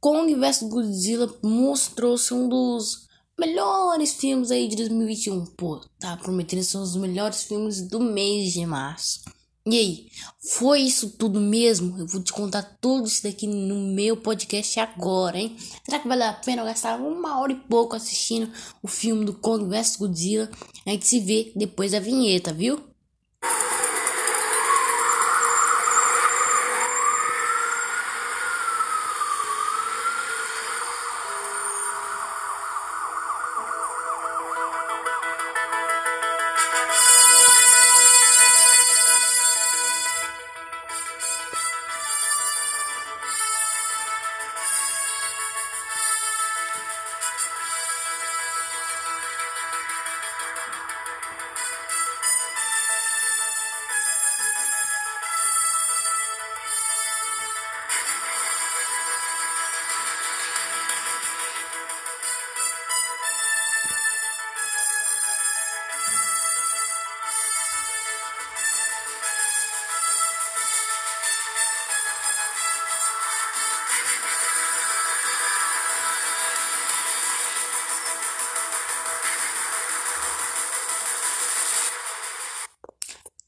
Kong vs Godzilla mostrou-se um dos melhores filmes aí de 2021. Pô, tá prometendo ser um dos melhores filmes do mês de março. E aí, foi isso tudo mesmo? Eu vou te contar tudo isso daqui no meu podcast agora, hein? Será que vale a pena eu gastar uma hora e pouco assistindo o filme do Kong vs Godzilla? A gente se vê depois da vinheta, viu?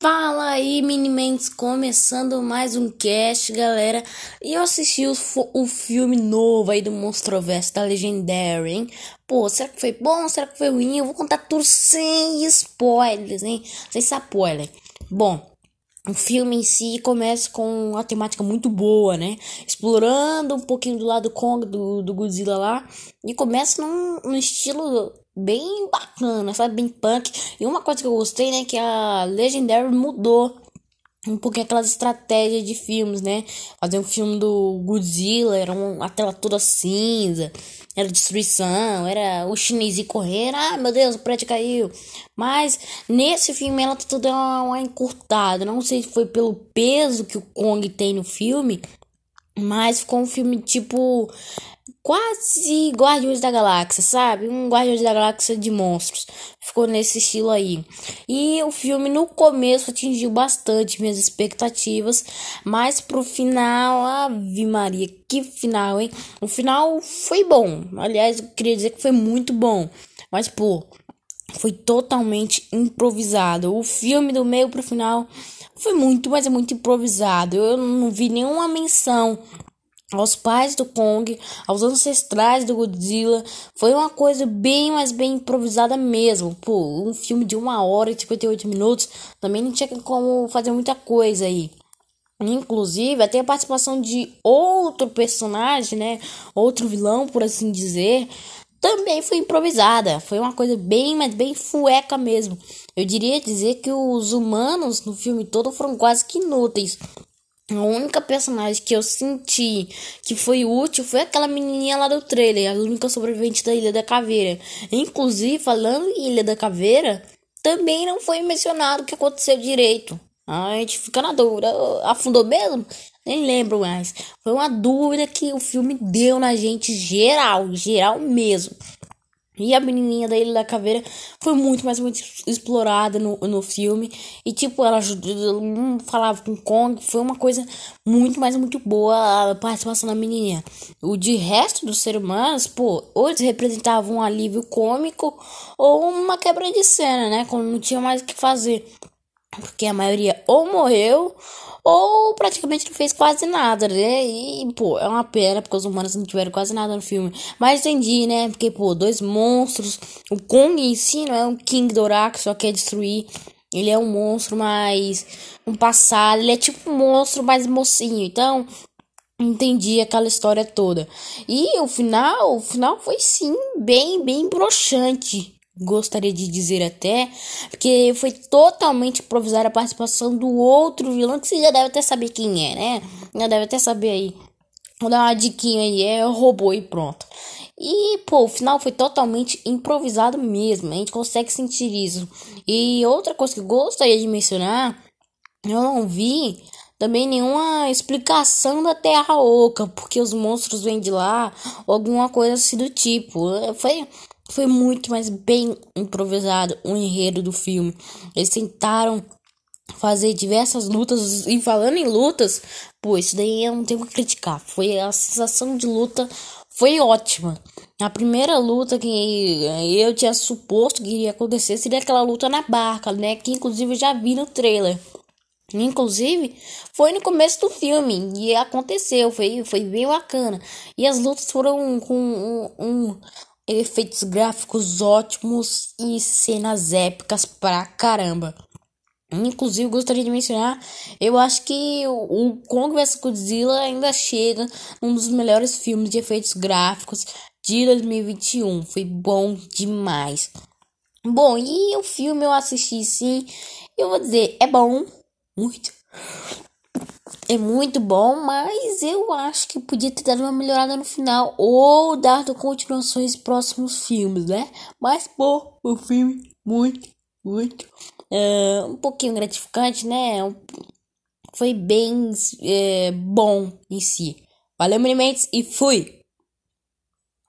Fala aí, Minimentes, começando mais um cast, galera. E eu assisti o, o filme novo aí do Monstroverso da Legendary, hein? Pô, será que foi bom? Será que foi ruim? Eu vou contar tudo sem spoilers, hein? Sem spoiler. Bom, o filme em si começa com uma temática muito boa, né? Explorando um pouquinho do lado Kong, do, do Godzilla lá. E começa num, num estilo bem bacana, sabe? Bem punk. E uma coisa que eu gostei, né? Que a Legendary mudou um pouquinho aquelas estratégias de filmes, né? Fazer um filme do Godzilla, era uma tela toda cinza, era destruição, era o chinês correndo, ah meu Deus, o prédio caiu. Mas nesse filme ela tá toda uma, uma encurtada, não sei se foi pelo peso que o Kong tem no filme, mas ficou um filme tipo quase Guardiões da Galáxia, sabe? Um Guardiões da Galáxia de monstros. Ficou nesse estilo aí. E o filme no começo atingiu bastante minhas expectativas, mas pro final, ave Maria, que final, hein? O final foi bom. Aliás, eu queria dizer que foi muito bom. Mas pô, foi totalmente improvisado. O filme do meio pro final foi muito, mas é muito improvisado. Eu não vi nenhuma menção aos pais do Kong, aos ancestrais do Godzilla. Foi uma coisa bem, mas bem improvisada mesmo. Pô, um filme de uma hora e 58 minutos também não tinha como fazer muita coisa aí. Inclusive, até a participação de outro personagem, né? Outro vilão, por assim dizer, também foi improvisada. Foi uma coisa bem, mas bem fueca mesmo. Eu diria dizer que os humanos no filme todo foram quase que inúteis. A única personagem que eu senti que foi útil foi aquela menininha lá do trailer, a única sobrevivente da Ilha da Caveira. Inclusive, falando em Ilha da Caveira, também não foi mencionado o que aconteceu direito. A gente fica na dúvida. Afundou mesmo? Nem lembro mais. Foi uma dúvida que o filme deu na gente geral, geral mesmo. E a menininha da Ilha da Caveira foi muito, mais muito explorada no, no filme. E, tipo, ela falava com Kong. Foi uma coisa muito, mais muito boa a participação da menininha. O de resto dos seres humanos, pô, ou eles representavam um alívio cômico ou uma quebra de cena, né? Quando não tinha mais o que fazer. Porque a maioria ou morreu ou praticamente não fez quase nada, né? E, pô, é uma pena porque os humanos não tiveram quase nada no filme. Mas entendi, né? Porque, pô, dois monstros. O Kong em si não é um King Dorak, só quer destruir. Ele é um monstro mais. Um passado. Ele é tipo um monstro mais mocinho. Então, entendi aquela história toda. E o final, o final foi sim bem, bem broxante gostaria de dizer até, porque foi totalmente improvisada a participação do outro vilão, que você já deve até saber quem é, né? Já deve até saber aí. Vou dar uma diquinha aí, é o robô e pronto. E, pô, o final foi totalmente improvisado mesmo, a gente consegue sentir isso. E outra coisa que gostaria de mencionar, eu não vi também nenhuma explicação da Terra Oca, porque os monstros vêm de lá, ou alguma coisa assim do tipo. Foi foi muito mais bem improvisado o enredo do filme. Eles tentaram fazer diversas lutas e falando em lutas, Pô, isso daí eu não tenho que criticar. Foi a sensação de luta foi ótima. A primeira luta que eu tinha suposto que iria acontecer seria aquela luta na barca, né? Que inclusive eu já vi no trailer. Inclusive, foi no começo do filme e aconteceu, foi, foi bem bacana. E as lutas foram com um, um, efeitos gráficos ótimos e cenas épicas pra caramba. Inclusive, gostaria de mencionar, eu acho que o Kong vs Godzilla ainda chega um dos melhores filmes de efeitos gráficos de 2021. Foi bom demais. Bom, e o filme eu assisti sim. Eu vou dizer, é bom, muito. É muito bom, mas eu acho que podia ter dado uma melhorada no final ou dado continuações próximos filmes, né? Mas, pô, o filme muito, muito uh, um pouquinho gratificante, né? Foi bem uh, bom em si. Valeu, Minimates, e fui!